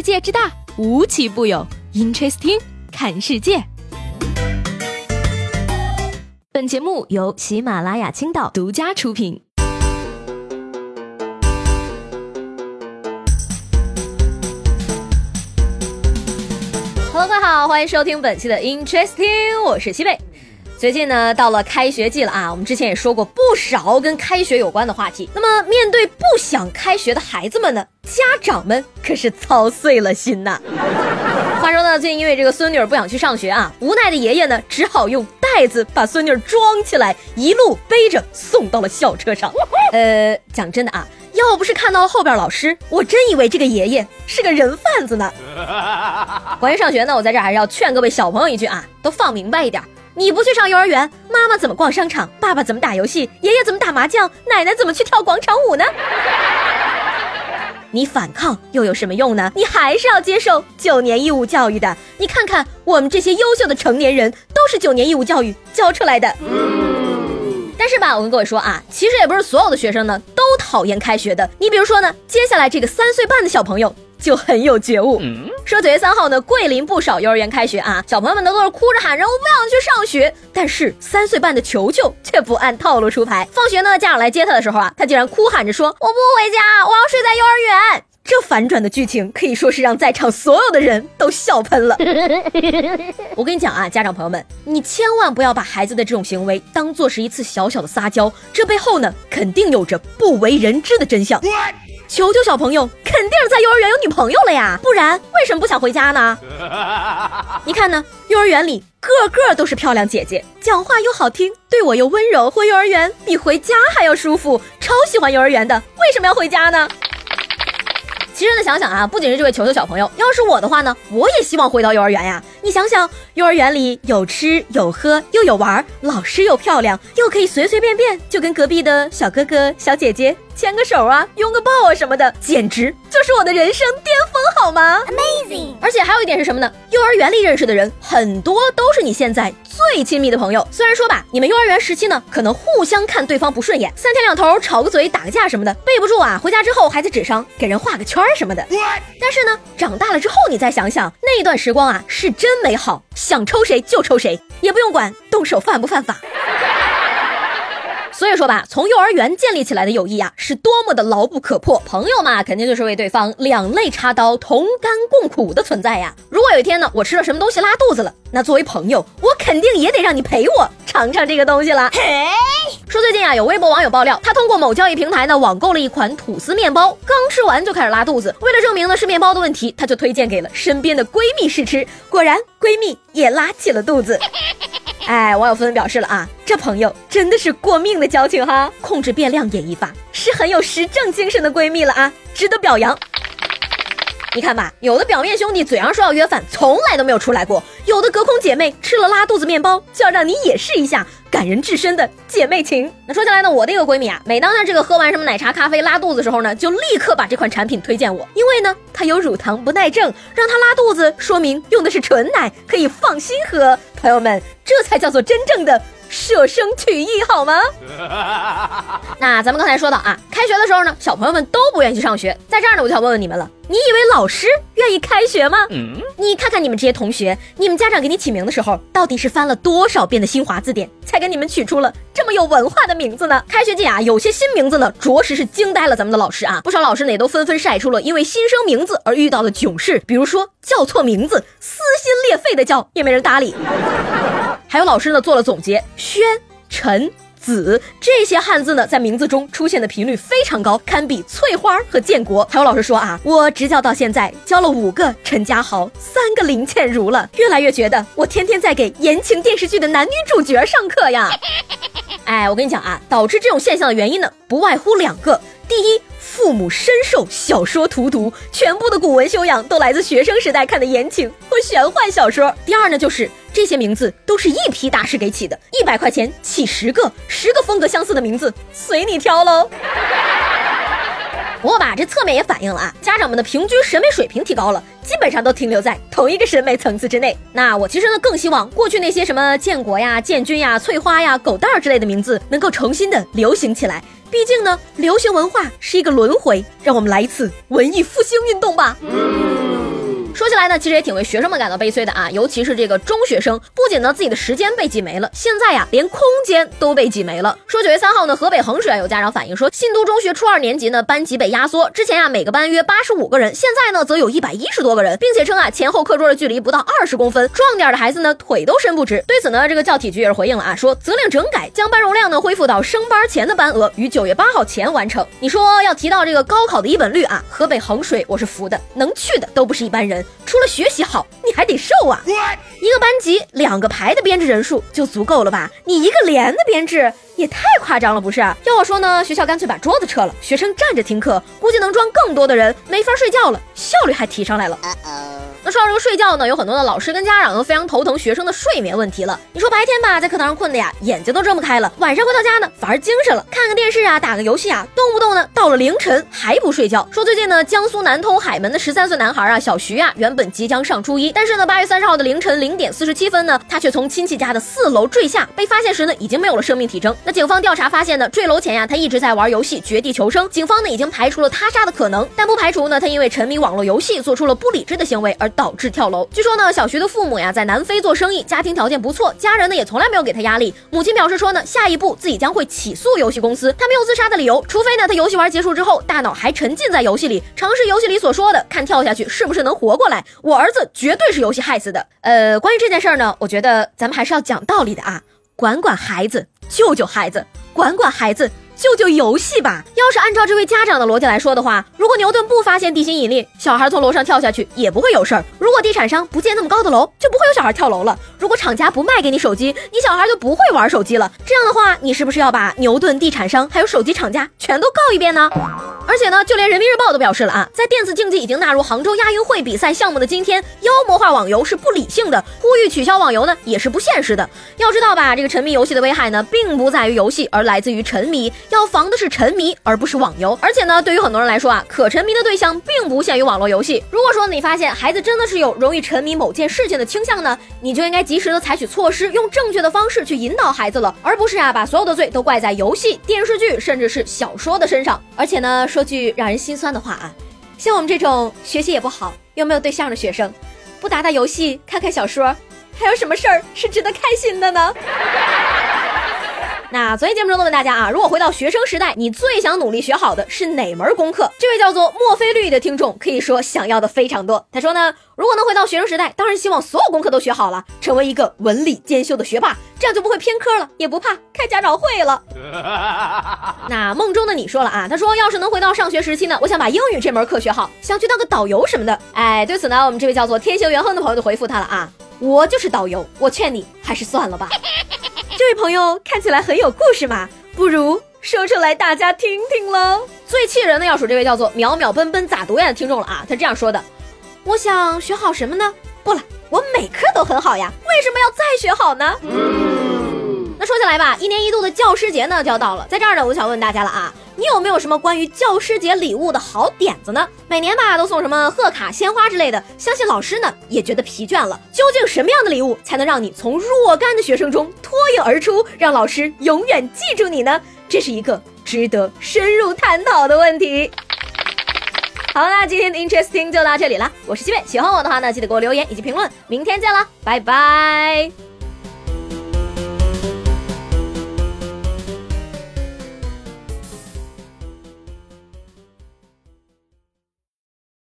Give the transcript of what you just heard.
世界之大，无奇不有。Interesting，看世界。本节目由喜马拉雅青岛独家出品。Hello，各位好，欢迎收听本期的 Interesting，我是西贝。最近呢，到了开学季了啊，我们之前也说过不少跟开学有关的话题。那么，面对不想开学的孩子们呢，家长们可是操碎了心呐。话说呢，最近因为这个孙女不想去上学啊，无奈的爷爷呢，只好用袋子把孙女装起来，一路背着送到了校车上。呃，讲真的啊，要不是看到后边老师，我真以为这个爷爷是个人贩子呢。关于上学呢，我在这还是要劝各位小朋友一句啊，都放明白一点。你不去上幼儿园，妈妈怎么逛商场？爸爸怎么打游戏？爷爷怎么打麻将？奶奶怎么去跳广场舞呢？你反抗又有什么用呢？你还是要接受九年义务教育的。你看看我们这些优秀的成年人，都是九年义务教育教出来的。但是吧，我跟各位说啊，其实也不是所有的学生呢都讨厌开学的。你比如说呢，接下来这个三岁半的小朋友。就很有觉悟。说九月三号呢，桂林不少幼儿园开学啊，小朋友们呢都是哭着喊着我不想去上学。但是三岁半的球球却不按套路出牌。放学呢，家长来接他的时候啊，他竟然哭喊着说我不回家，我要睡在幼儿园。这反转的剧情可以说是让在场所有的人都笑喷了。我跟你讲啊，家长朋友们，你千万不要把孩子的这种行为当做是一次小小的撒娇，这背后呢，肯定有着不为人知的真相。球球小朋友肯定是在幼儿园有女朋友了呀，不然为什么不想回家呢？你看呢，幼儿园里个个都是漂亮姐姐，讲话又好听，对我又温柔，回幼儿园比回家还要舒服，超喜欢幼儿园的，为什么要回家呢？其实呢，想想啊，不仅是这位球球小朋友，要是我的话呢，我也希望回到幼儿园呀。你想想，幼儿园里有吃有喝又有玩，老师又漂亮，又可以随随便便就跟隔壁的小哥哥小姐姐牵个手啊，拥个抱啊什么的，简直就是我的人生巅峰，好吗？Amazing！而且还有一点是什么呢？幼儿园里认识的人很多都是你现在最亲密的朋友。虽然说吧，你们幼儿园时期呢，可能互相看对方不顺眼，三天两头吵个嘴、打个架什么的，背不住啊，回家之后还在纸上给人画个圈什么的。但是呢，长大了之后你再想想，那段时光啊，是真美好，想抽谁就抽谁，也不用管动手犯不犯法。所以说吧，从幼儿园建立起来的友谊啊，是多么的牢不可破。朋友嘛，肯定就是为对方两肋插刀、同甘共苦的存在呀。如果有一天呢，我吃了什么东西拉肚子了，那作为朋友，我肯定也得让你陪我尝尝这个东西了。说最近啊，有微博网友爆料，他通过某交易平台呢网购了一款吐司面包，刚吃完就开始拉肚子。为了证明呢是面包的问题，他就推荐给了身边的闺蜜试吃，果然闺蜜也拉起了肚子。哎，网友纷纷表示了啊，这朋友真的是过命的交情哈，控制变量演绎法是很有实证精神的闺蜜了啊，值得表扬。你看吧，有的表面兄弟嘴上说要约饭，从来都没有出来过；有的隔空姐妹吃了拉肚子面包，就要让你也试一下感人至深的姐妹情。那说下来呢，我的一个闺蜜啊，每当她这个喝完什么奶茶、咖啡拉肚子时候呢，就立刻把这款产品推荐我，因为呢它有乳糖不耐症，让她拉肚子，说明用的是纯奶，可以放心喝。朋友们，这才叫做真正的。舍生取义好吗？那咱们刚才说到啊，开学的时候呢，小朋友们都不愿意去上学。在这儿呢，我就想问问你们了，你以为老师愿意开学吗？嗯，你看看你们这些同学，你们家长给你起名的时候，到底是翻了多少遍的新华字典，才给你们取出了这么有文化的名字呢？开学季啊，有些新名字呢，着实是惊呆了咱们的老师啊。不少老师呢，也都纷纷晒出了因为新生名字而遇到的囧事，比如说叫错名字，撕心裂肺的叫，也没人搭理。还有老师呢做了总结，宣、陈、子这些汉字呢在名字中出现的频率非常高，堪比翠花和建国。还有老师说啊，我执教到现在教了五个陈家豪，三个林倩如了，越来越觉得我天天在给言情电视剧的男女主角上课呀。哎，我跟你讲啊，导致这种现象的原因呢，不外乎两个，第一。父母深受小说荼毒，全部的古文修养都来自学生时代看的言情或玄幻小说。第二呢，就是这些名字都是一批大师给起的，一百块钱起十个，十个风格相似的名字，随你挑喽。不过吧，这侧面也反映了啊，家长们的平均审美水平提高了，基本上都停留在同一个审美层次之内。那我其实呢，更希望过去那些什么建国呀、建军呀、翠花呀、狗蛋儿之类的名字能够重新的流行起来。毕竟呢，流行文化是一个轮回，让我们来一次文艺复兴运动吧。说起来呢，其实也挺为学生们感到悲催的啊，尤其是这个中学生，不仅呢自己的时间被挤没了，现在呀连空间都被挤没了。说九月三号呢，河北衡水啊有家长反映说，信都中学初二年级呢班级被压缩，之前呀每个班约八十五个人，现在呢则有一百一十多个人，并且称啊前后课桌的距离不到二十公分，壮点的孩子呢腿都伸不直。对此呢，这个教体局也是回应了啊，说责令整改，将班容量呢恢复到升班前的班额，于九月八号前完成。你说要提到这个高考的一本率啊，河北衡水我是服的，能去的都不是一般人，除了学习好，你还得瘦啊。一个班级两个排的编制人数就足够了吧？你一个连的编制也太夸张了，不是？要我说呢，学校干脆把桌子撤了，学生站着听课，估计能装更多的人，没法睡觉了，效率还提上来了。那说到这个睡觉呢，有很多的老师跟家长都非常头疼学生的睡眠问题了。你说白天吧，在课堂上困的呀，眼睛都睁不开了；晚上回到家呢，反而精神了，看个电视啊，打个游戏啊，动不动呢到了凌晨还不睡觉。说最近呢，江苏南通海门的十三岁男孩啊，小徐啊，原本即将上初一，但是呢，八月三十号的凌晨零点四十七分呢，他却从亲戚家的四楼坠下，被发现时呢，已经没有了生命体征。那警方调查发现呢，坠楼前呀，他一直在玩游戏《绝地求生》，警方呢已经排除了他杀的可能，但不排除呢，他因为沉迷网络游戏做出了不理智的行为而导致跳楼。据说呢，小徐的父母呀在南非做生意，家庭条件不错，家人呢也从来没有给他压力。母亲表示说呢，下一步自己将会起诉游戏公司。他没有自杀的理由，除非呢他游戏玩结束之后，大脑还沉浸在游戏里，尝试游戏里所说的，看跳下去是不是能活过来。我儿子绝对是游戏害死的。呃，关于这件事儿呢，我觉得咱们还是要讲道理的啊，管管孩子，救救孩子，管管孩子。救救游戏吧！要是按照这位家长的逻辑来说的话，如果牛顿不发现地心引力，小孩从楼上跳下去也不会有事儿；如果地产商不建那么高的楼，就不会有小孩跳楼了；如果厂家不卖给你手机，你小孩就不会玩手机了。这样的话，你是不是要把牛顿、地产商还有手机厂家全都告一遍呢？而且呢，就连人民日报都表示了啊，在电子竞技已经纳入杭州亚运会比赛项目的今天，妖魔化网游是不理性的，呼吁取消网游呢也是不现实的。要知道吧，这个沉迷游戏的危害呢，并不在于游戏，而来自于沉迷。要防的是沉迷，而不是网游。而且呢，对于很多人来说啊，可沉迷的对象并不限于网络游戏。如果说你发现孩子真的是有容易沉迷某件事情的倾向呢，你就应该及时的采取措施，用正确的方式去引导孩子了，而不是啊把所有的罪都怪在游戏、电视剧甚至是小说的身上。而且呢，说句让人心酸的话啊，像我们这种学习也不好又没有对象的学生，不打打游戏、看看小说，还有什么事儿是值得开心的呢？那昨天节目中都问大家啊，如果回到学生时代，你最想努力学好的是哪门功课？这位叫做墨菲绿的听众可以说想要的非常多。他说呢，如果能回到学生时代，当然希望所有功课都学好了，成为一个文理兼修的学霸，这样就不会偏科了，也不怕开家长会了。那梦中的你说了啊，他说要是能回到上学时期呢，我想把英语这门课学好，想去当个导游什么的。哎，对此呢，我们这位叫做天行元亨的朋友就回复他了啊，我就是导游，我劝你还是算了吧。这位朋友看起来很有故事嘛，不如说出来大家听听喽。最气人的要数这位叫做淼淼奔奔咋读呀的听众了啊，他这样说的：我想学好什么呢？不了，我每科都很好呀，为什么要再学好呢？嗯那说起来吧，一年一度的教师节呢就要到了，在这儿呢，我想问大家了啊，你有没有什么关于教师节礼物的好点子呢？每年吧都送什么贺卡、鲜花之类的，相信老师呢也觉得疲倦了。究竟什么样的礼物才能让你从若干的学生中脱颖而出，让老师永远记住你呢？这是一个值得深入探讨的问题。好，那今天的 Interesting 就到这里了，我是西贝，喜欢我的话呢，记得给我留言以及评论，明天见了，拜拜。